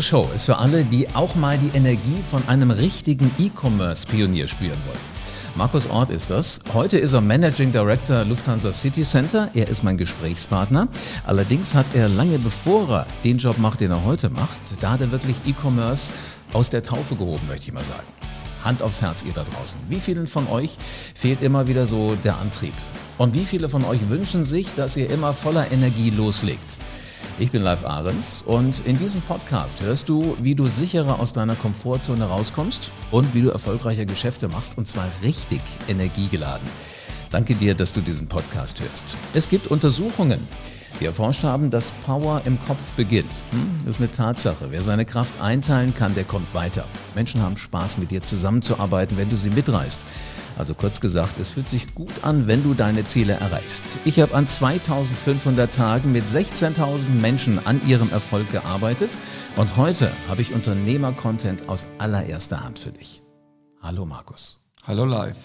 Diese Show ist für alle, die auch mal die Energie von einem richtigen E-Commerce-Pionier spüren wollen. Markus Ort ist das. Heute ist er Managing Director Lufthansa City Center. Er ist mein Gesprächspartner. Allerdings hat er lange bevor er den Job macht, den er heute macht, da hat er wirklich E-Commerce aus der Taufe gehoben, möchte ich mal sagen. Hand aufs Herz, ihr da draußen. Wie vielen von euch fehlt immer wieder so der Antrieb? Und wie viele von euch wünschen sich, dass ihr immer voller Energie loslegt? Ich bin Live Ahrens und in diesem Podcast hörst du, wie du sicherer aus deiner Komfortzone rauskommst und wie du erfolgreiche Geschäfte machst und zwar richtig energiegeladen. Danke dir, dass du diesen Podcast hörst. Es gibt Untersuchungen, die erforscht haben, dass Power im Kopf beginnt. Hm, das ist eine Tatsache. Wer seine Kraft einteilen kann, der kommt weiter. Menschen haben Spaß, mit dir zusammenzuarbeiten, wenn du sie mitreißt. Also kurz gesagt, es fühlt sich gut an, wenn du deine Ziele erreichst. Ich habe an 2500 Tagen mit 16.000 Menschen an ihrem Erfolg gearbeitet und heute habe ich Unternehmer-Content aus allererster Hand für dich. Hallo Markus. Hallo live.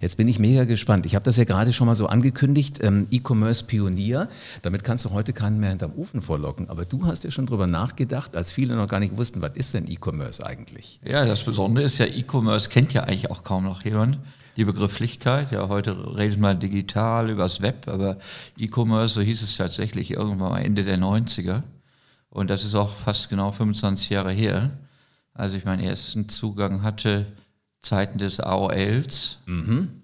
Jetzt bin ich mega gespannt. Ich habe das ja gerade schon mal so angekündigt, ähm, E-Commerce-Pionier. Damit kannst du heute keinen mehr hinterm Ofen vorlocken. Aber du hast ja schon drüber nachgedacht, als viele noch gar nicht wussten, was ist denn E-Commerce eigentlich? Ja, das Besondere ist ja, E-Commerce kennt ja eigentlich auch kaum noch jemand die Begrifflichkeit. Ja, heute redet man digital übers Web, aber E-Commerce, so hieß es tatsächlich irgendwann mal Ende der 90er. Und das ist auch fast genau 25 Jahre her, als ich meinen ersten Zugang hatte, Zeiten des AOLs. Mhm.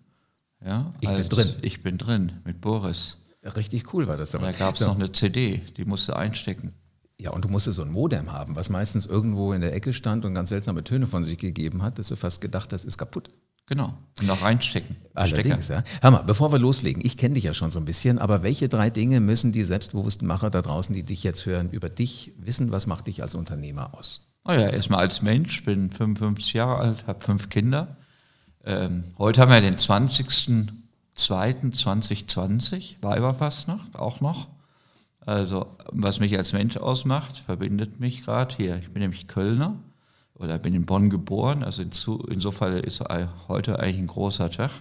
Ja, ich bin drin. Ich bin drin mit Boris. Richtig cool war das damals. Da gab es ja. noch eine CD, die musste einstecken. Ja, und du musstest so ein Modem haben, was meistens irgendwo in der Ecke stand und ganz seltsame Töne von sich gegeben hat, dass du fast gedacht hast, ist kaputt. Genau. Und auch reinstecken. Allerdings, ja. Hör mal, bevor wir loslegen, ich kenne dich ja schon so ein bisschen, aber welche drei Dinge müssen die selbstbewussten Macher da draußen, die dich jetzt hören, über dich wissen? Was macht dich als Unternehmer aus? Oh ja, erstmal als Mensch, bin 55 Jahre alt, habe fünf Kinder. Ähm, heute haben wir den 20.02.2020, Weiberfastnacht auch noch. Also, was mich als Mensch ausmacht, verbindet mich gerade hier. Ich bin nämlich Kölner oder bin in Bonn geboren, also insofern ist heute eigentlich ein großer Tag.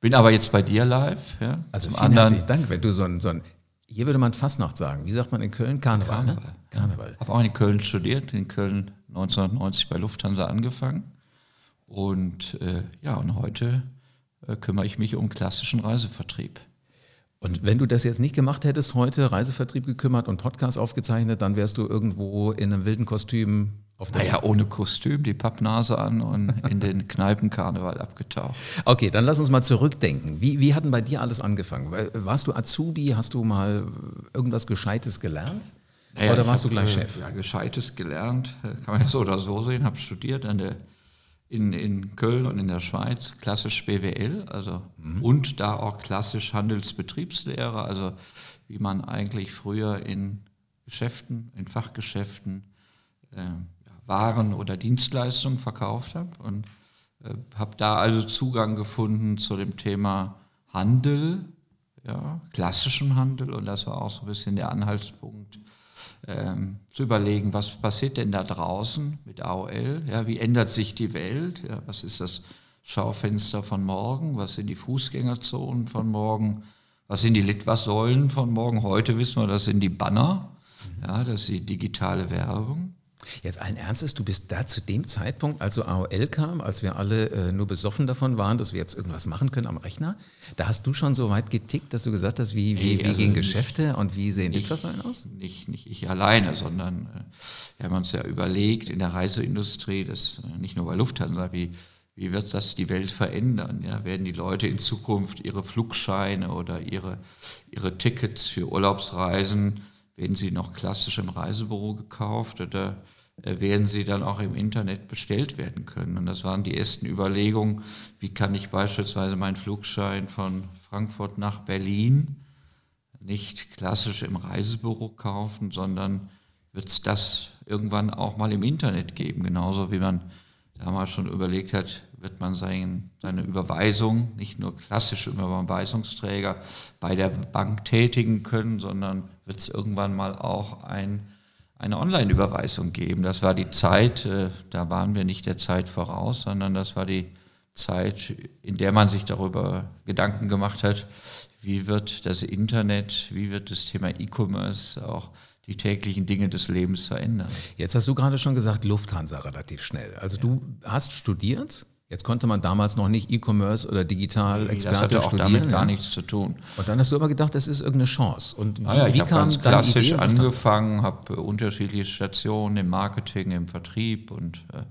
Bin aber jetzt bei dir live. Ja, also vielen anderen. herzlichen Dank, wenn du so ein, so ein, hier würde man Fastnacht sagen, wie sagt man in Köln? Karneval, Karneval. Ne? Karneval. Ja. Habe auch in Köln studiert, in Köln 1990 bei Lufthansa angefangen. Und äh, ja, und heute äh, kümmere ich mich um klassischen Reisevertrieb. Und wenn du das jetzt nicht gemacht hättest, heute Reisevertrieb gekümmert und Podcast aufgezeichnet, dann wärst du irgendwo in einem wilden Kostüm naja, ohne Kostüm, die Pappnase an und in den Kneipenkarneval abgetaucht. Okay, dann lass uns mal zurückdenken. Wie, wie hat denn bei dir alles angefangen? Warst du Azubi? Hast du mal irgendwas Gescheites gelernt? Naja, oder warst du gleich äh, Chef? Ja, Gescheites gelernt, kann man ja so oder so sehen. Habe studiert an der, in, in Köln und in der Schweiz, klassisch BWL, also mhm. und da auch klassisch Handelsbetriebslehre, also wie man eigentlich früher in Geschäften, in Fachgeschäften äh, waren oder Dienstleistungen verkauft habe und äh, habe da also Zugang gefunden zu dem Thema Handel, ja, klassischen Handel. Und das war auch so ein bisschen der Anhaltspunkt, ähm, zu überlegen, was passiert denn da draußen mit AOL, ja, wie ändert sich die Welt, ja, was ist das Schaufenster von morgen, was sind die Fußgängerzonen von morgen, was sind die Litwas-Säulen von morgen, heute wissen wir, das sind die Banner, ja, das ist die digitale Werbung. Jetzt allen Ernstes, du bist da zu dem Zeitpunkt, als so AOL kam, als wir alle äh, nur besoffen davon waren, dass wir jetzt irgendwas machen können am Rechner, da hast du schon so weit getickt, dass du gesagt hast, wie, wie, wie also gehen Geschäfte und wie sehen Litfaßsäulen aus? Nicht, nicht ich alleine, sondern äh, wir haben uns ja überlegt in der Reiseindustrie, das äh, nicht nur bei Lufthansa, wie, wie wird das die Welt verändern? Ja? Werden die Leute in Zukunft ihre Flugscheine oder ihre, ihre Tickets für Urlaubsreisen, werden sie noch klassisch im Reisebüro gekauft oder werden sie dann auch im Internet bestellt werden können. Und das waren die ersten Überlegungen, wie kann ich beispielsweise meinen Flugschein von Frankfurt nach Berlin nicht klassisch im Reisebüro kaufen, sondern wird es das irgendwann auch mal im Internet geben, genauso wie man damals schon überlegt hat, wird man sein, seine Überweisung nicht nur klassisch über Überweisungsträger bei der Bank tätigen können, sondern wird es irgendwann mal auch ein eine Online-Überweisung geben. Das war die Zeit, äh, da waren wir nicht der Zeit voraus, sondern das war die Zeit, in der man sich darüber Gedanken gemacht hat, wie wird das Internet, wie wird das Thema E-Commerce auch die täglichen Dinge des Lebens verändern. Jetzt hast du gerade schon gesagt, Lufthansa relativ schnell. Also ja. du hast studiert, Jetzt konnte man damals noch nicht E-Commerce oder Digital-Experte das hatte auch studieren. damit gar nichts zu tun. Und dann hast du aber gedacht, das ist irgendeine Chance. Und wie, ah ja, ich habe ganz klassisch angefangen, habe unterschiedliche Stationen im Marketing, im Vertrieb und äh,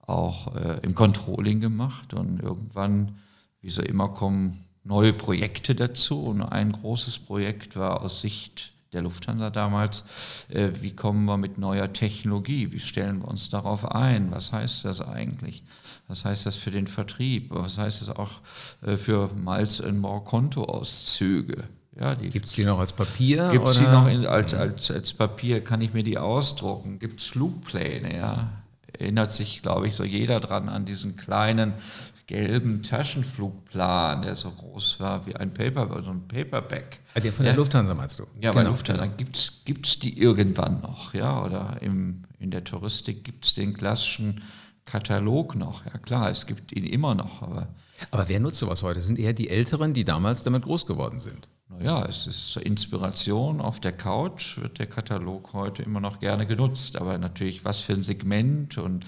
auch äh, im Controlling gemacht. Und irgendwann, wie so immer, kommen neue Projekte dazu. Und ein großes Projekt war aus Sicht der Lufthansa damals, äh, wie kommen wir mit neuer Technologie, wie stellen wir uns darauf ein, was heißt das eigentlich, was heißt das für den Vertrieb, was heißt das auch äh, für Miles and More Kontoauszüge. Ja, Gibt es die noch als Papier? Gibt es die noch in, als, als, als Papier? Kann ich mir die ausdrucken? Gibt es Flugpläne? Ja? Erinnert sich, glaube ich, so jeder dran an diesen kleinen gelben Taschenflugplan, der so groß war wie ein Paper, so ein Paperback. Ah, der von der ja, Lufthansa meinst du? Ja, genau, bei Lufthansa genau. gibt es die irgendwann noch, ja, oder im, in der Touristik gibt es den klassischen Katalog noch. Ja klar, es gibt ihn immer noch, aber aber wer nutzt sowas heute? Das sind eher die Älteren, die damals damit groß geworden sind. Naja, es ist zur Inspiration. Auf der Couch wird der Katalog heute immer noch gerne genutzt. Aber natürlich, was für ein Segment und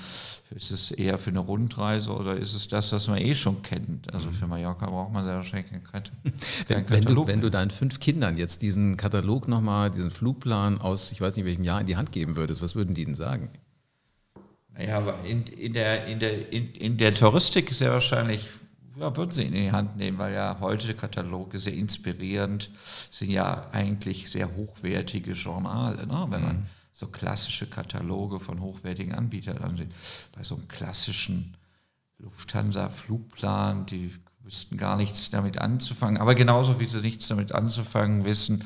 ist es eher für eine Rundreise oder ist es das, was man eh schon kennt? Also für Mallorca braucht man sehr wahrscheinlich keinen Katalog. Wenn, du, wenn du deinen fünf Kindern jetzt diesen Katalog nochmal, diesen Flugplan aus, ich weiß nicht welchem Jahr in die Hand geben würdest, was würden die denn sagen? Naja, aber in, in, der, in, der, in, in der Touristik ist ja wahrscheinlich ja, würden sie in die Hand nehmen, weil ja heute Kataloge sehr inspirierend sind ja eigentlich sehr hochwertige Journale. Ne? Wenn man mhm. so klassische Kataloge von hochwertigen Anbietern ansieht, bei so einem klassischen Lufthansa-Flugplan, die wüssten gar nichts damit anzufangen, aber genauso wie sie nichts damit anzufangen wissen,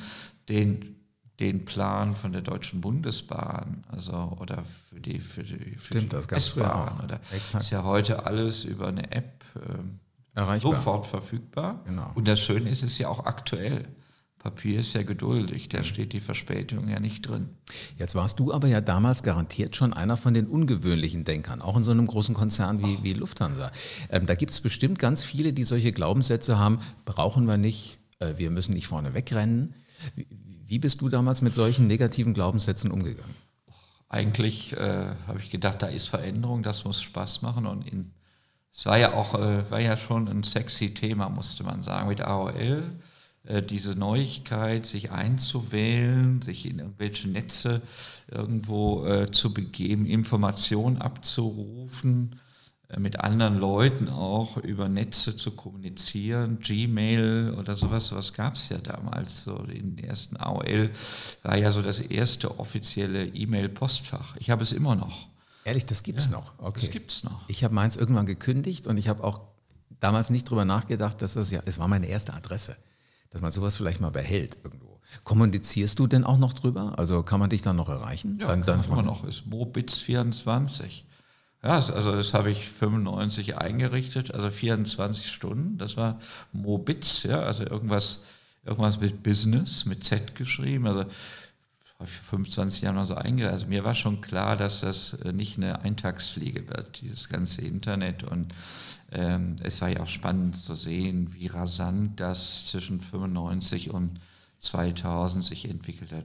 den den Plan von der Deutschen Bundesbahn, also oder für die für die, für Stimmt, die S-Bahn oder ist ja heute alles über eine App ähm, Erreichbar. sofort verfügbar. Genau. Und das Schöne ist, es ist ja auch aktuell. Papier ist ja geduldig, da steht die Verspätung ja nicht drin. Jetzt warst du aber ja damals garantiert schon einer von den ungewöhnlichen Denkern, auch in so einem großen Konzern wie, wie Lufthansa. Ähm, da gibt es bestimmt ganz viele, die solche Glaubenssätze haben, brauchen wir nicht, äh, wir müssen nicht vorne wegrennen. Wie, wie, bist du damals mit solchen negativen Glaubenssätzen umgegangen? Eigentlich äh, habe ich gedacht, da ist Veränderung, das muss Spaß machen und in es war ja auch, äh, war ja schon ein sexy Thema, musste man sagen, mit AOL. Äh, diese Neuigkeit, sich einzuwählen, sich in irgendwelche Netze irgendwo äh, zu begeben, Informationen abzurufen, mit anderen Leuten auch über Netze zu kommunizieren, Gmail oder sowas, sowas gab es ja damals. So in den ersten AOL war ja so das erste offizielle E-Mail-Postfach. Ich habe es immer noch. Ehrlich, das gibt es ja, noch. Okay. Das gibt's noch. Ich habe meins irgendwann gekündigt und ich habe auch damals nicht drüber nachgedacht, dass das ja, es war meine erste Adresse, dass man sowas vielleicht mal behält irgendwo. Kommunizierst du denn auch noch drüber? Also kann man dich dann noch erreichen? Ja, dann, kann dann immer noch. Ist Mobitz24. Ja, also das habe ich 95 eingerichtet, also 24 Stunden. Das war Mobitz, ja, also irgendwas, irgendwas mit Business, mit Z geschrieben. Also vor 25 Jahren oder so eingereicht. Also mir war schon klar, dass das äh, nicht eine Eintagsfliege wird, dieses ganze Internet. Und ähm, es war ja auch spannend zu sehen, wie rasant das zwischen 95 und 2000 sich entwickelt hat.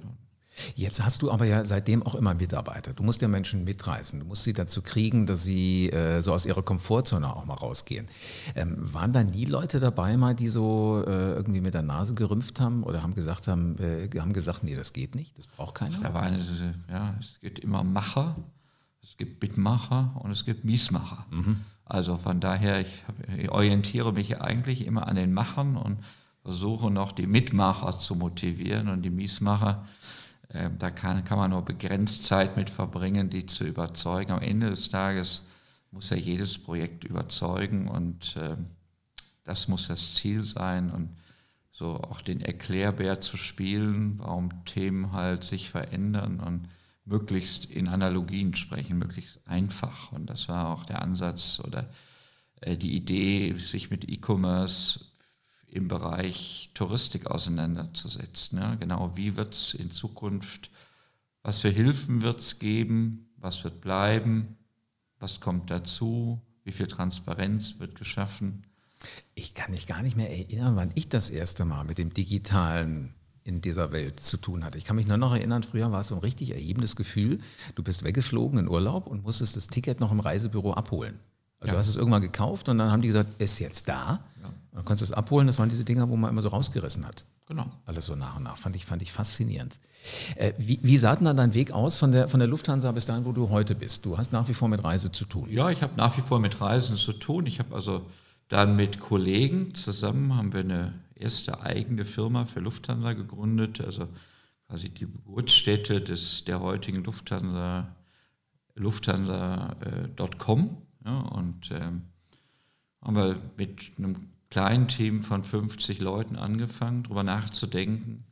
Jetzt hast du aber ja seitdem auch immer Mitarbeiter. Du musst ja Menschen mitreißen. Du musst sie dazu kriegen, dass sie äh, so aus ihrer Komfortzone auch mal rausgehen. Ähm, waren da nie Leute dabei, mal, die so äh, irgendwie mit der Nase gerümpft haben oder haben gesagt haben, äh, haben gesagt, nee, das geht nicht, das braucht keiner? Da war eine, ja, es gibt immer Macher, es gibt Mitmacher und es gibt Miesmacher. Mhm. Also von daher, ich, ich orientiere mich eigentlich immer an den Machern und versuche noch die Mitmacher zu motivieren und die Miesmacher ähm, da kann, kann man nur begrenzt Zeit mit verbringen, die zu überzeugen. Am Ende des Tages muss ja jedes Projekt überzeugen und äh, das muss das Ziel sein und so auch den Erklärbär zu spielen, warum Themen halt sich verändern und möglichst in Analogien sprechen, möglichst einfach. Und das war auch der Ansatz oder äh, die Idee, sich mit E-Commerce im Bereich Touristik auseinanderzusetzen. Ja, genau, wie wird es in Zukunft, was für Hilfen wird es geben, was wird bleiben, was kommt dazu, Wie viel Transparenz wird geschaffen? Ich kann mich gar nicht mehr erinnern, wann ich das erste Mal mit dem Digitalen in dieser Welt zu tun hatte. Ich kann mich nur noch erinnern, früher war es so ein richtig erhebendes Gefühl. Du bist weggeflogen in Urlaub und musstest das Ticket noch im Reisebüro abholen. Also ja. du hast es irgendwann gekauft und dann haben die gesagt, ist jetzt da. Ja. Dann konntest du es abholen. Das waren diese Dinger, wo man immer so rausgerissen hat. Genau. Alles so nach und nach. Fand ich, fand ich faszinierend. Äh, wie, wie sah denn dann dein Weg aus von der, von der Lufthansa bis dahin, wo du heute bist? Du hast nach wie vor mit Reise zu tun. Ja, ich habe nach wie vor mit Reisen zu tun. Ich habe also dann mit Kollegen zusammen haben wir eine erste eigene Firma für Lufthansa gegründet, also quasi die Geburtsstätte des, der heutigen Lufthansa, lufthansa.com. Äh, ja, und ähm, haben wir mit einem kleinen Team von 50 Leuten angefangen, darüber nachzudenken,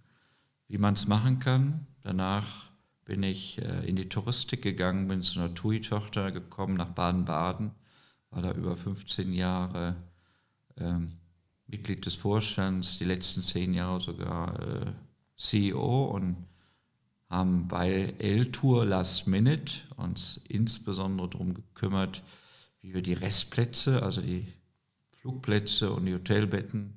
wie man es machen kann. Danach bin ich äh, in die Touristik gegangen, bin zu einer TUI-Tochter gekommen nach Baden-Baden, war da über 15 Jahre ähm, Mitglied des Vorstands, die letzten zehn Jahre sogar äh, CEO und haben bei L-Tour Last Minute uns insbesondere darum gekümmert, wie wir die Restplätze, also die Flugplätze und die Hotelbetten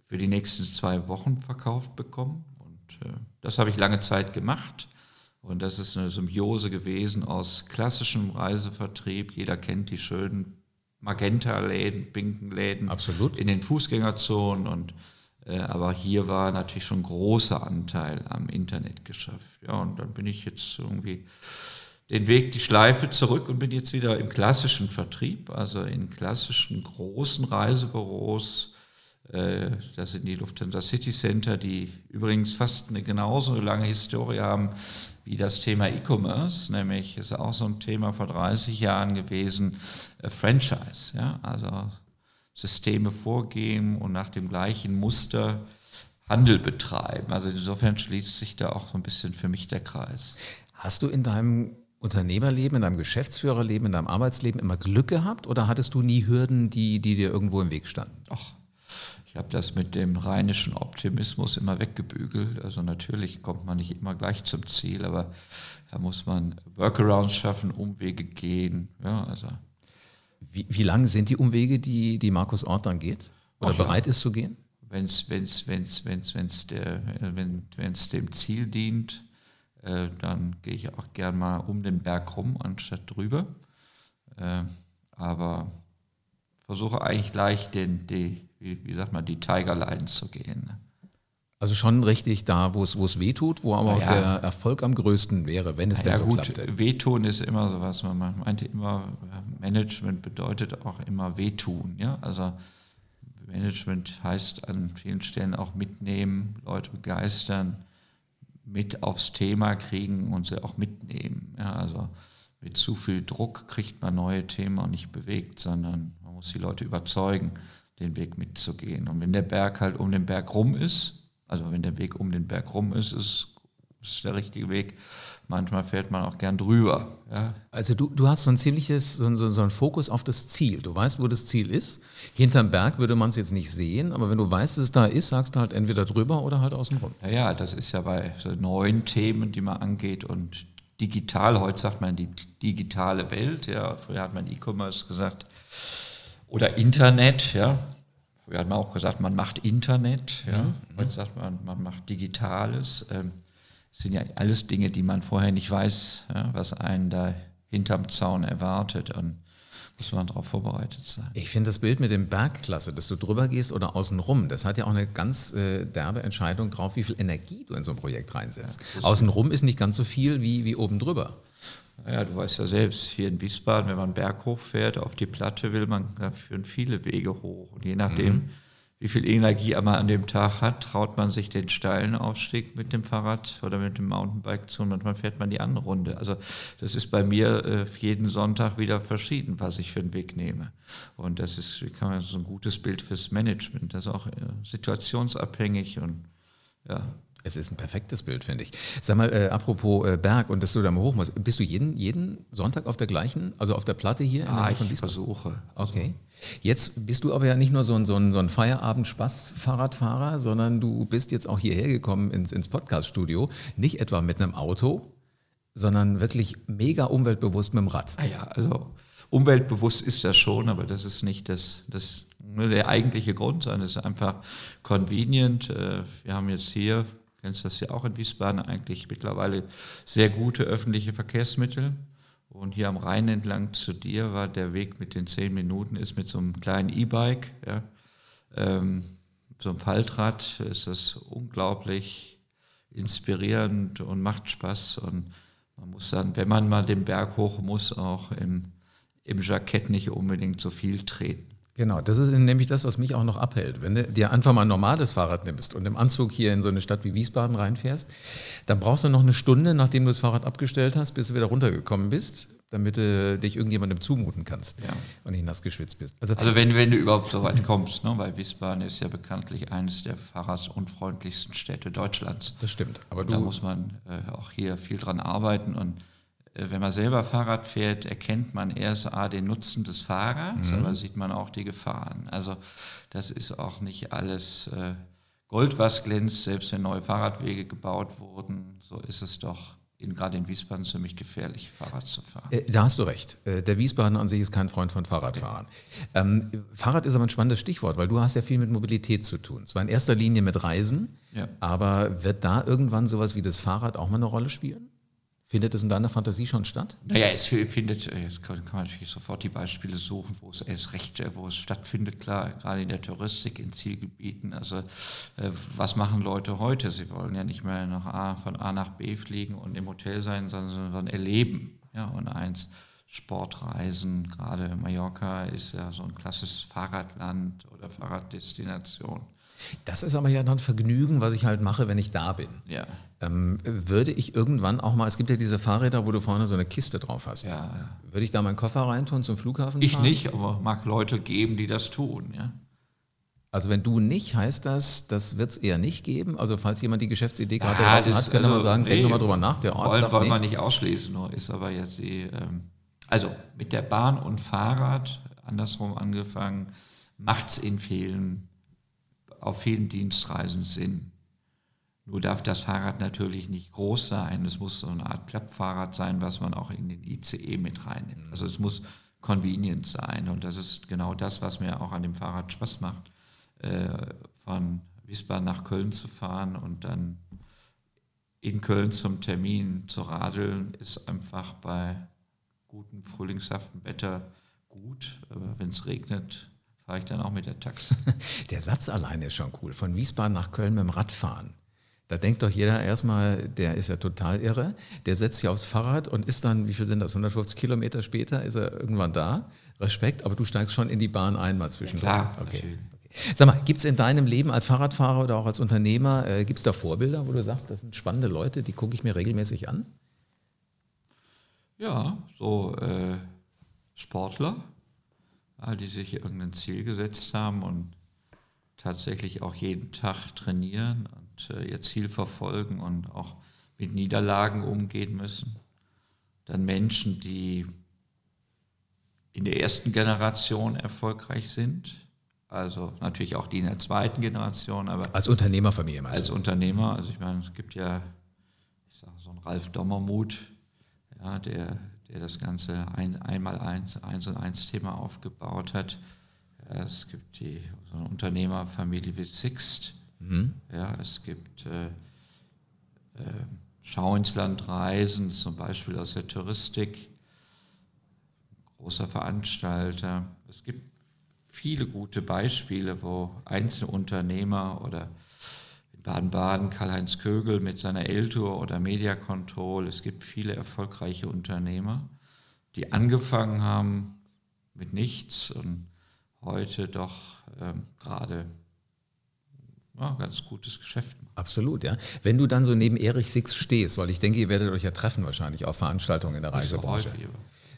für die nächsten zwei Wochen verkauft bekommen. Und äh, das habe ich lange Zeit gemacht. Und das ist eine Symbiose gewesen aus klassischem Reisevertrieb. Jeder kennt die schönen Magenta-Läden, pinken Läden Absolut. in den Fußgängerzonen. Und, äh, aber hier war natürlich schon ein großer Anteil am Internetgeschäft. Ja, und dann bin ich jetzt irgendwie den Weg, die Schleife zurück und bin jetzt wieder im klassischen Vertrieb, also in klassischen großen Reisebüros. Äh, das sind die Lufthansa City Center, die übrigens fast eine genauso lange Historie haben wie das Thema E-Commerce, nämlich ist auch so ein Thema vor 30 Jahren gewesen, äh, Franchise, ja, also Systeme vorgeben und nach dem gleichen Muster Handel betreiben. Also insofern schließt sich da auch so ein bisschen für mich der Kreis. Hast du in deinem Unternehmerleben, in deinem Geschäftsführerleben, in deinem Arbeitsleben immer Glück gehabt oder hattest du nie Hürden, die, die dir irgendwo im Weg standen? Ach, ich habe das mit dem rheinischen Optimismus immer weggebügelt. Also natürlich kommt man nicht immer gleich zum Ziel, aber da muss man Workarounds schaffen, Umwege gehen. Ja, also. Wie, wie lang sind die Umwege, die, die Markus Ort dann geht? Oder Ach, bereit ja. ist zu gehen? Wenn es wenn's, wenn's, wenn's, wenn's wenn, dem Ziel dient, äh, dann gehe ich auch gern mal um den Berg rum, anstatt drüber. Äh, aber versuche eigentlich gleich den, die, wie, wie sagt man, die Tigerline zu gehen. Ne? Also schon richtig da, wo es, wo es weh tut, wo aber ja. der Erfolg am größten wäre, wenn es denn ja, so gut, klappt. Wehtun ist immer sowas, man meinte immer, Management bedeutet auch immer wehtun. Ja? Also Management heißt an vielen Stellen auch mitnehmen, Leute begeistern, mit aufs Thema kriegen und sie auch mitnehmen. Ja? Also mit zu viel Druck kriegt man neue Themen auch nicht bewegt, sondern man muss die Leute überzeugen den Weg mitzugehen. Und wenn der Berg halt um den Berg rum ist, also wenn der Weg um den Berg rum ist, ist, ist der richtige Weg. Manchmal fährt man auch gern drüber. Ja. Also du, du hast so ein ziemliches, so, so, so einen Fokus auf das Ziel. Du weißt, wo das Ziel ist. Hinterm Berg würde man es jetzt nicht sehen, aber wenn du weißt, dass es da ist, sagst du halt entweder drüber oder halt außen rum. Ja, ja, das ist ja bei so neuen Themen, die man angeht und digital, heute sagt man die digitale Welt, ja, früher hat man E-Commerce gesagt, oder Internet, ja. Früher hat man auch gesagt, man macht Internet, ja. Mhm. Heute sagt man, man macht Digitales. Ähm, sind ja alles Dinge, die man vorher nicht weiß, ja, was einen da hinterm Zaun erwartet. Und muss man darauf vorbereitet sein. Ich finde das Bild mit dem Bergklasse, dass du drüber gehst oder außenrum, das hat ja auch eine ganz äh, derbe Entscheidung drauf, wie viel Energie du in so ein Projekt reinsetzt. Ja, außenrum ist nicht ganz so viel wie, wie oben drüber. Ja, du weißt ja selbst, hier in Wiesbaden, wenn man Berg hochfährt, auf die Platte will man, da führen viele Wege hoch. Und je nachdem, mhm. Wie viel Energie man an dem Tag hat, traut man sich den steilen Aufstieg mit dem Fahrrad oder mit dem Mountainbike zu und manchmal fährt man die andere Runde. Also das ist bei mir äh, jeden Sonntag wieder verschieden, was ich für einen Weg nehme. Und das ist, wie kann man so ein gutes Bild fürs Management. Das ist auch äh, situationsabhängig und ja, es ist ein perfektes Bild, finde ich. Sag mal, äh, apropos äh, Berg und dass du da mal hoch musst. Bist du jeden, jeden Sonntag auf der gleichen, also auf der Platte hier? Ah, ich versuche. Okay. Jetzt bist du aber ja nicht nur so ein, so ein, so ein Feierabend-Spaß-Fahrradfahrer, sondern du bist jetzt auch hierher gekommen ins, ins Podcast-Studio. Nicht etwa mit einem Auto, sondern wirklich mega umweltbewusst mit dem Rad. Ah ja, also umweltbewusst ist das schon, aber das ist nicht das, das der eigentliche Grund, sondern es ist einfach convenient. Äh, wir haben jetzt hier, kennst das ja auch in Wiesbaden, eigentlich mittlerweile sehr gute öffentliche Verkehrsmittel. Und hier am Rhein entlang zu dir war der Weg mit den zehn Minuten, ist mit so einem kleinen E-Bike, ja, ähm, so einem Faltrad, ist das unglaublich inspirierend und macht Spaß. Und man muss dann, wenn man mal den Berg hoch muss, auch im, im Jackett nicht unbedingt so viel treten. Genau, das ist nämlich das, was mich auch noch abhält. Wenn du dir einfach mal ein normales Fahrrad nimmst und im Anzug hier in so eine Stadt wie Wiesbaden reinfährst, dann brauchst du noch eine Stunde, nachdem du das Fahrrad abgestellt hast, bis du wieder runtergekommen bist, damit du dich irgendjemandem zumuten kannst ja. und nicht nass geschwitzt bist. Also, also wenn, wenn du überhaupt so weit kommst, ne? weil Wiesbaden ist ja bekanntlich eines der fahrradunfreundlichsten Städte Deutschlands. Das stimmt. Aber da muss man äh, auch hier viel dran arbeiten und wenn man selber Fahrrad fährt, erkennt man erst A, den Nutzen des Fahrrads, mhm. aber sieht man auch die Gefahren. Also das ist auch nicht alles äh, Gold, was glänzt, selbst wenn neue Fahrradwege gebaut wurden, so ist es doch in, gerade in Wiesbaden ziemlich gefährlich, Fahrrad zu fahren. Äh, da hast du recht. Äh, der Wiesbaden an sich ist kein Freund von Fahrradfahren. Ja. Ähm, Fahrrad ist aber ein spannendes Stichwort, weil du hast ja viel mit Mobilität zu tun. Zwar in erster Linie mit Reisen, ja. aber wird da irgendwann sowas wie das Fahrrad auch mal eine Rolle spielen? Findet es in deiner Fantasie schon statt? Naja, es findet, äh, jetzt kann, man natürlich sofort die Beispiele suchen, wo es erst recht, äh, wo es stattfindet, klar, gerade in der Touristik, in Zielgebieten. Also äh, was machen Leute heute? Sie wollen ja nicht mehr nach A, von A nach B fliegen und im Hotel sein, sondern, sondern erleben. Ja, und eins, Sportreisen, gerade Mallorca ist ja so ein klassisches Fahrradland oder Fahrraddestination. Das ist aber ja dann Vergnügen, was ich halt mache, wenn ich da bin. Ja. Ähm, würde ich irgendwann auch mal, es gibt ja diese Fahrräder, wo du vorne so eine Kiste drauf hast. Ja, Würde ich da meinen Koffer reintun zum Flughafen ich fahren? Ich nicht, aber mag Leute geben, die das tun, ja. Also wenn du nicht, heißt das, das wird es eher nicht geben? Also falls jemand die Geschäftsidee gerade ja, draußen hat, könnte also, man sagen, nee, denk nochmal drüber nach. Der Ort wollen, sagt, wollen nee. wir nicht ausschließen, nur ist aber jetzt die, ähm, also mit der Bahn und Fahrrad, andersrum angefangen, macht es in vielen auf vielen Dienstreisen Sinn. Nur darf das Fahrrad natürlich nicht groß sein. Es muss so eine Art Klappfahrrad sein, was man auch in den ICE mit reinnimmt. Also es muss convenient sein. Und das ist genau das, was mir auch an dem Fahrrad Spaß macht, äh, von Wiesbaden nach Köln zu fahren und dann in Köln zum Termin zu radeln, ist einfach bei gutem frühlingshaftem Wetter gut. Aber wenn es regnet, fahre ich dann auch mit der Taxi. Der Satz alleine ist schon cool. Von Wiesbaden nach Köln mit dem Rad fahren. Da denkt doch jeder erstmal, der ist ja total irre. Der setzt sich aufs Fahrrad und ist dann, wie viel sind das, 150 Kilometer später ist er irgendwann da. Respekt, aber du steigst schon in die Bahn einmal zwischendurch. Ja, klar, okay. okay. Sag mal, gibt es in deinem Leben als Fahrradfahrer oder auch als Unternehmer, äh, gibt es da Vorbilder, wo du sagst, das sind spannende Leute, die gucke ich mir regelmäßig an? Ja, so äh, Sportler, die sich irgendein Ziel gesetzt haben und tatsächlich auch jeden Tag trainieren ihr Ziel verfolgen und auch mit Niederlagen umgehen müssen. Dann Menschen, die in der ersten Generation erfolgreich sind, also natürlich auch die in der zweiten Generation, aber als Unternehmerfamilie meinst Als Unternehmer, also ich meine, es gibt ja, ich sage so einen Ralf Dommermuth, ja, der der das Ganze ein, einmal eins, eins und eins Thema aufgebaut hat. Es gibt die so eine Unternehmerfamilie wie Sixt. Mhm. Ja, es gibt äh, äh, Schau ins Land reisen, zum Beispiel aus der Touristik, großer Veranstalter. Es gibt viele gute Beispiele, wo Einzelunternehmer oder Baden-Baden, Karl-Heinz Kögel mit seiner L-Tour oder Media Control. Es gibt viele erfolgreiche Unternehmer, die angefangen haben mit nichts und heute doch ähm, gerade ja, ganz gutes Geschäft machen. Absolut, ja. Wenn du dann so neben Erich Six stehst, weil ich denke, ihr werdet euch ja treffen wahrscheinlich auf Veranstaltungen in der Reisebranche.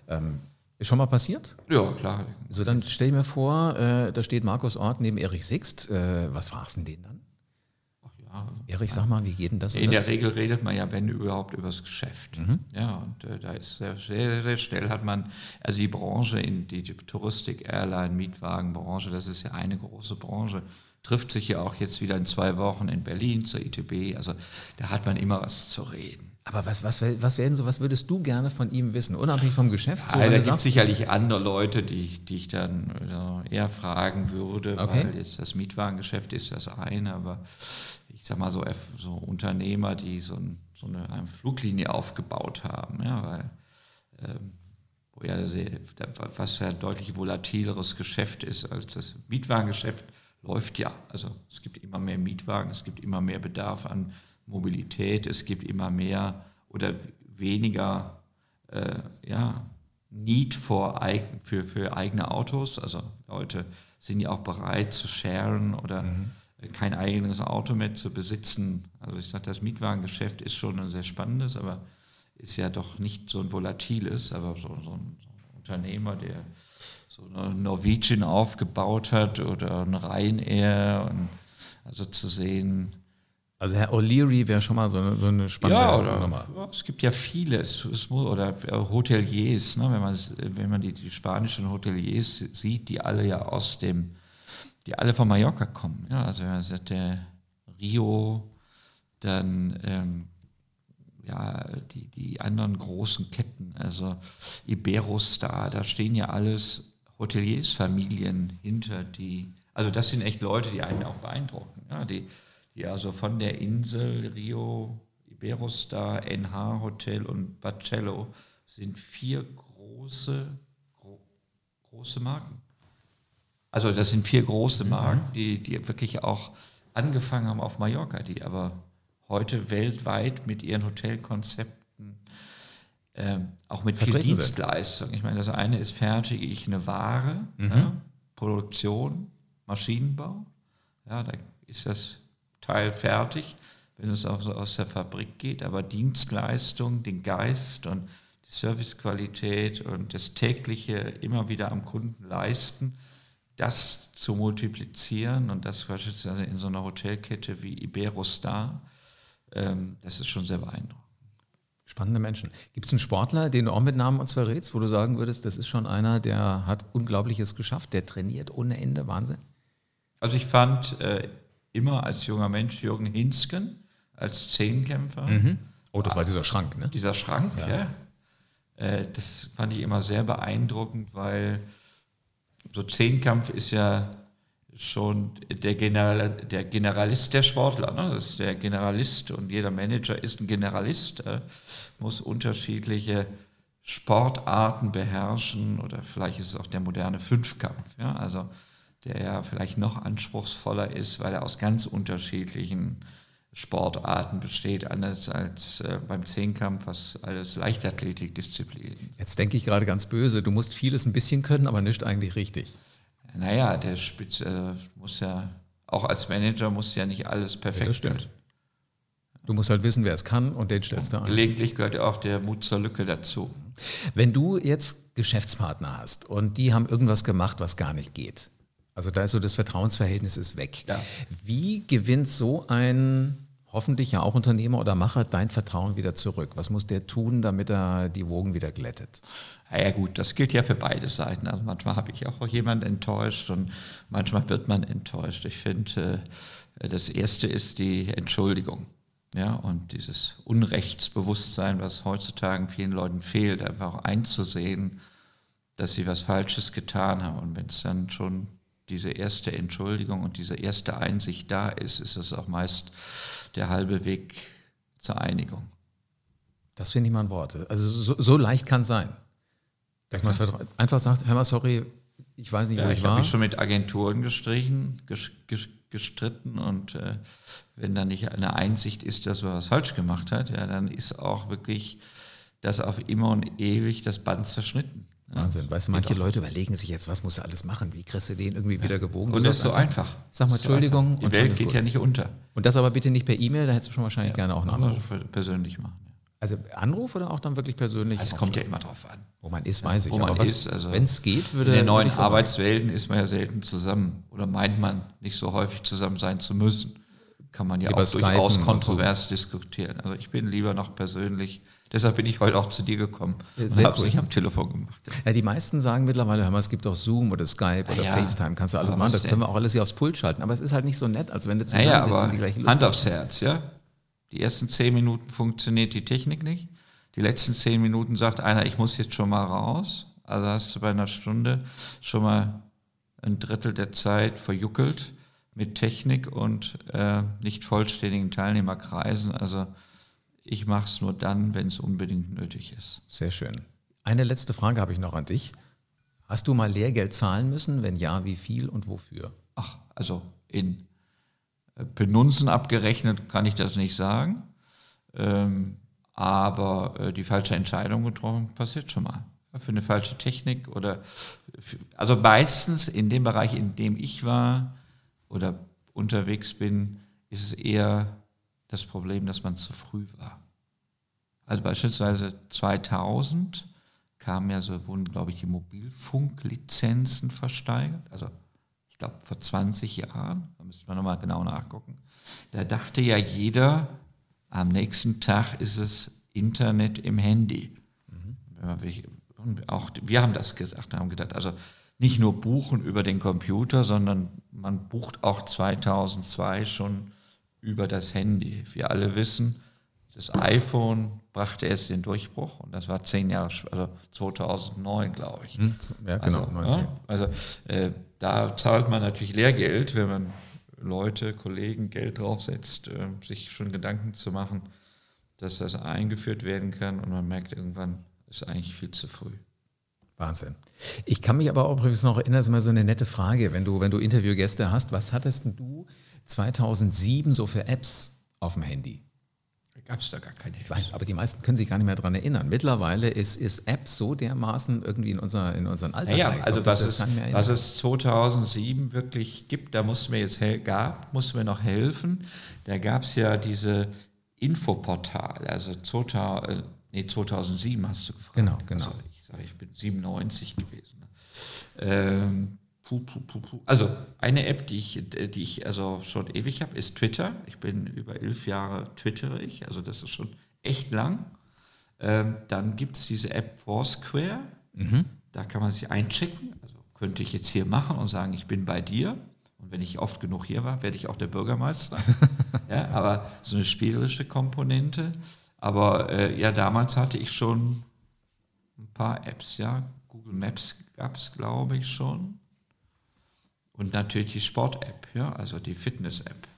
Ähm, ist schon mal passiert? Ja, klar. So, dann stell dir mir vor, äh, da steht Markus Ort neben Erich Sixt. Äh, was fragst du denn den dann? Erich, sag mal, wie geht denn das? In der Regel redet man ja, wenn überhaupt, über das Geschäft. Mhm. Ja, und äh, da ist sehr, sehr, sehr schnell hat man, also die Branche, in die, die Touristik, Airline, Mietwagenbranche, das ist ja eine große Branche, trifft sich ja auch jetzt wieder in zwei Wochen in Berlin zur ITB. Also da hat man immer was zu reden. Aber was, was, was, werden so, was würdest du gerne von ihm wissen, unabhängig vom Geschäft? So, ja, da gibt es sicherlich andere Leute, die, die ich dann eher fragen würde, okay. weil jetzt das Mietwagengeschäft ist das eine, aber ich sag mal so, so Unternehmer, die so, ein, so eine, eine, Fluglinie aufgebaut haben, ja, weil ähm, ja was ja ein deutlich volatileres Geschäft ist als das Mietwagengeschäft, läuft ja. Also es gibt immer mehr Mietwagen, es gibt immer mehr Bedarf an Mobilität, es gibt immer mehr oder weniger äh, ja, Need for für, für eigene Autos. Also Leute sind ja auch bereit zu sharen oder mhm. kein eigenes Auto mehr zu besitzen. Also ich sage, das Mietwagengeschäft ist schon ein sehr spannendes, aber ist ja doch nicht so ein volatiles, aber so, so, ein, so ein Unternehmer, der so eine Norwegian aufgebaut hat oder ein Ryanair und also zu sehen, also Herr O'Leary wäre schon mal so eine, so eine spannende ja, oder, Nummer. Es gibt ja viele, es, es, oder Hoteliers, ne, wenn man, wenn man die, die, spanischen Hoteliers sieht, die alle ja aus dem, die alle von Mallorca kommen. Ja, also man sagt, der Rio, dann ähm, ja, die, die anderen großen Ketten, also Iberostar, da stehen ja alles Hoteliersfamilien hinter, die, also das sind echt Leute, die einen auch beeindrucken. Ja, die, die also von der Insel Rio, Iberostar, NH Hotel und Bacello sind vier große, gro große Marken. Also das sind vier große mhm. Marken, die, die wirklich auch angefangen haben auf Mallorca, die aber heute weltweit mit ihren Hotelkonzepten ähm, auch mit viel Dienstleistung. Ich meine, das eine ist, fertige ich eine Ware, mhm. ne? Produktion, Maschinenbau. Ja, da ist das Teil fertig, wenn es auch so aus der Fabrik geht, aber Dienstleistung, den Geist und die Servicequalität und das tägliche immer wieder am Kunden leisten, das zu multiplizieren und das beispielsweise in so einer Hotelkette wie Iberostar, ähm, das ist schon sehr beeindruckend. Spannende Menschen. Gibt es einen Sportler, den du auch mit Namen uns verrätst, wo du sagen würdest, das ist schon einer, der hat Unglaubliches geschafft, der trainiert ohne Ende, Wahnsinn? Also ich fand äh, immer als junger Mensch Jürgen Hinsken als Zehnkämpfer. Mhm. Oh, das war dieser Schrank, ne? Dieser Schrank, ja. ja. Äh, das fand ich immer sehr beeindruckend, weil so Zehnkampf ist ja schon der, General, der Generalist der Sportler. Ne? Das ist der Generalist und jeder Manager ist ein Generalist, äh, muss unterschiedliche Sportarten beherrschen oder vielleicht ist es auch der moderne Fünfkampf. Ja? Also der ja vielleicht noch anspruchsvoller ist, weil er aus ganz unterschiedlichen Sportarten besteht, anders als äh, beim Zehnkampf, was alles Leichtathletikdisziplin. Jetzt denke ich gerade ganz böse, du musst vieles ein bisschen können, aber nicht eigentlich richtig. Naja, der Spitz äh, muss ja, auch als Manager muss ja nicht alles perfekt ja, das stimmt. Du musst halt wissen, wer es kann und den stellst du an. Gelegentlich gehört ja auch der Mut zur Lücke dazu. Wenn du jetzt Geschäftspartner hast und die haben irgendwas gemacht, was gar nicht geht, also da ist so das Vertrauensverhältnis ist weg. Ja. Wie gewinnt so ein hoffentlich ja auch Unternehmer oder Macher dein Vertrauen wieder zurück? Was muss der tun, damit er die Wogen wieder glättet? Ja, gut, das gilt ja für beide Seiten. Also manchmal habe ich auch jemanden enttäuscht und manchmal wird man enttäuscht. Ich finde, äh, das Erste ist die Entschuldigung. Ja, und dieses Unrechtsbewusstsein, was heutzutage vielen Leuten fehlt, einfach auch einzusehen, dass sie was Falsches getan haben. Und wenn es dann schon diese erste Entschuldigung und diese erste Einsicht da ist, ist es auch meist der halbe Weg zur Einigung. Das finde ich mal ein Wort. Also so, so leicht kann es sein. Dass man einfach sagt, hör mal, sorry, ich weiß nicht, ja, wo ich, ich war. Ich habe mich schon mit Agenturen gestrichen, gestritten und äh, wenn da nicht eine Einsicht ist, dass man was falsch gemacht hat, ja, dann ist auch wirklich das auf immer und ewig das Band zerschnitten. Wahnsinn. Weißt du, manche Geht Leute überlegen sich jetzt, was muss er alles machen? Wie kriegst du den irgendwie ja. wieder gewogen? Und das ist so einfach. Sag mal Entschuldigung. Die Welt geht ja nicht unter. Und das aber bitte nicht per E-Mail, da hättest du schon wahrscheinlich ja, gerne auch einen Anruf. persönlich machen. Also Anruf oder auch dann wirklich persönlich? Es kommt ja immer drauf an. Wo man ist, weiß ich. Wo man was, ist, also wenn es geht, würde. In den neuen Arbeitswelten ist man ja selten zusammen oder meint man nicht so häufig zusammen sein zu müssen. Kann man ja Lieber auch durchaus kontrovers so. diskutieren. Also ich bin lieber noch persönlich Deshalb bin ich heute auch zu dir gekommen und habe es nicht am Telefon gemacht. Ja, die meisten sagen mittlerweile, hör mal, es gibt auch Zoom oder Skype oder ja, FaceTime, kannst du alles machen. Das können wir auch alles hier aufs Pult schalten. Aber es ist halt nicht so nett, als wenn du zusammen naja, sitzt und die gleiche Luft Hand aufs Herz, ja? Die ersten zehn Minuten funktioniert die Technik nicht. Die letzten zehn Minuten sagt einer, ich muss jetzt schon mal raus. Also hast du bei einer Stunde schon mal ein Drittel der Zeit verjuckelt mit Technik und äh, nicht vollständigen Teilnehmerkreisen. Also ich mache es nur dann, wenn es unbedingt nötig ist. Sehr schön. Eine letzte Frage habe ich noch an dich. Hast du mal Lehrgeld zahlen müssen? Wenn ja, wie viel und wofür? Ach, also in äh, Penunzen abgerechnet kann ich das nicht sagen. Ähm, aber äh, die falsche Entscheidung getroffen passiert schon mal. Für eine falsche Technik oder für, also meistens in dem Bereich, in dem ich war oder unterwegs bin, ist es eher das Problem, dass man zu früh war. Also beispielsweise 2000 kamen ja so, wurden, glaube ich, die Mobilfunklizenzen versteigert. Also ich glaube vor 20 Jahren, da müsste man nochmal genau nachgucken. Da dachte ja jeder, am nächsten Tag ist es Internet im Handy. Mhm. Auch wir haben das gesagt, haben gedacht, also nicht nur buchen über den Computer, sondern man bucht auch 2002 schon über das Handy. Wir alle wissen, das iPhone brachte erst den Durchbruch und das war zehn Jahre, also 2009, glaube ich. Hm, ja, genau. Also, ja, also äh, da zahlt man natürlich Lehrgeld, wenn man Leute, Kollegen Geld draufsetzt, äh, sich schon Gedanken zu machen, dass das eingeführt werden kann und man merkt irgendwann, ist eigentlich viel zu früh. Wahnsinn. Ich kann mich aber auch übrigens noch erinnern, das ist mal so eine nette Frage, wenn du, wenn du Interviewgäste hast, was hattest du 2007 so für Apps auf dem Handy? gab es da gar keine. Ich weiß, aber die meisten können sich gar nicht mehr daran erinnern. Mittlerweile ist, ist App so dermaßen irgendwie in, unser, in unseren Alltag. Ja, naja, also was es, was es 2007 wirklich gibt, da mussten wir jetzt gab, mussten wir noch helfen. Da gab es ja diese Infoportale, also 2000, äh, nee, 2007 hast du gefragt. Genau, genau. Also sage, ich bin 97 gewesen. Ne? Ähm, Puh, puh, puh, also eine App, die ich, die ich also schon ewig habe, ist Twitter. Ich bin über elf Jahre twittere ich, also das ist schon echt lang. Ähm, dann gibt es diese App Foursquare. Mhm. Da kann man sich einchecken. Also könnte ich jetzt hier machen und sagen, ich bin bei dir. Und wenn ich oft genug hier war, werde ich auch der Bürgermeister. ja, aber so eine spielerische Komponente. Aber äh, ja, damals hatte ich schon ein paar Apps, ja. Google Maps gab es, glaube ich, schon. Und natürlich die Sport-App, ja, also die Fitness-App.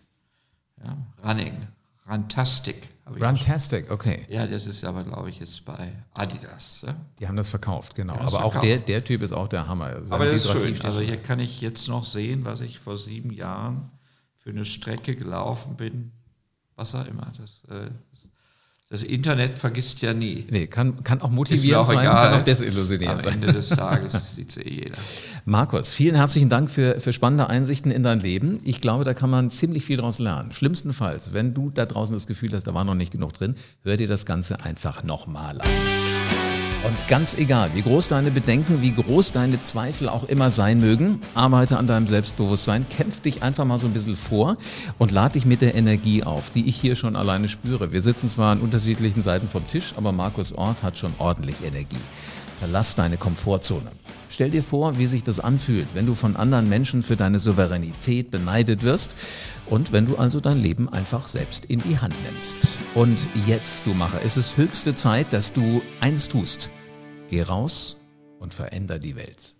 Ja, Running, Runtastic. Runtastic, okay. Ja, das ist aber, glaube ich, jetzt bei Adidas. Ja? Die haben das verkauft, genau. Das aber verkauft. auch der, der Typ ist auch der Hammer. Seine aber das ist schön. Also hier kann ich jetzt noch sehen, was ich vor sieben Jahren für eine Strecke gelaufen bin. Was auch immer. Das äh, das Internet vergisst ja nie. Nee, kann, kann auch motivierend auch sein, egal. kann auch desillusionierend sein. Am Ende des Tages sieht es eh jeder. Markus, vielen herzlichen Dank für, für spannende Einsichten in dein Leben. Ich glaube, da kann man ziemlich viel daraus lernen. Schlimmstenfalls, wenn du da draußen das Gefühl hast, da war noch nicht genug drin, hör dir das Ganze einfach nochmal an. Und ganz egal, wie groß deine Bedenken, wie groß deine Zweifel auch immer sein mögen, arbeite an deinem Selbstbewusstsein, kämpf dich einfach mal so ein bisschen vor und lade dich mit der Energie auf, die ich hier schon alleine spüre. Wir sitzen zwar an unterschiedlichen Seiten vom Tisch, aber Markus Ort hat schon ordentlich Energie. Verlass deine Komfortzone. Stell dir vor, wie sich das anfühlt, wenn du von anderen Menschen für deine Souveränität beneidet wirst und wenn du also dein Leben einfach selbst in die Hand nimmst. Und jetzt, du Macher, ist es höchste Zeit, dass du eins tust. Geh raus und veränder die Welt.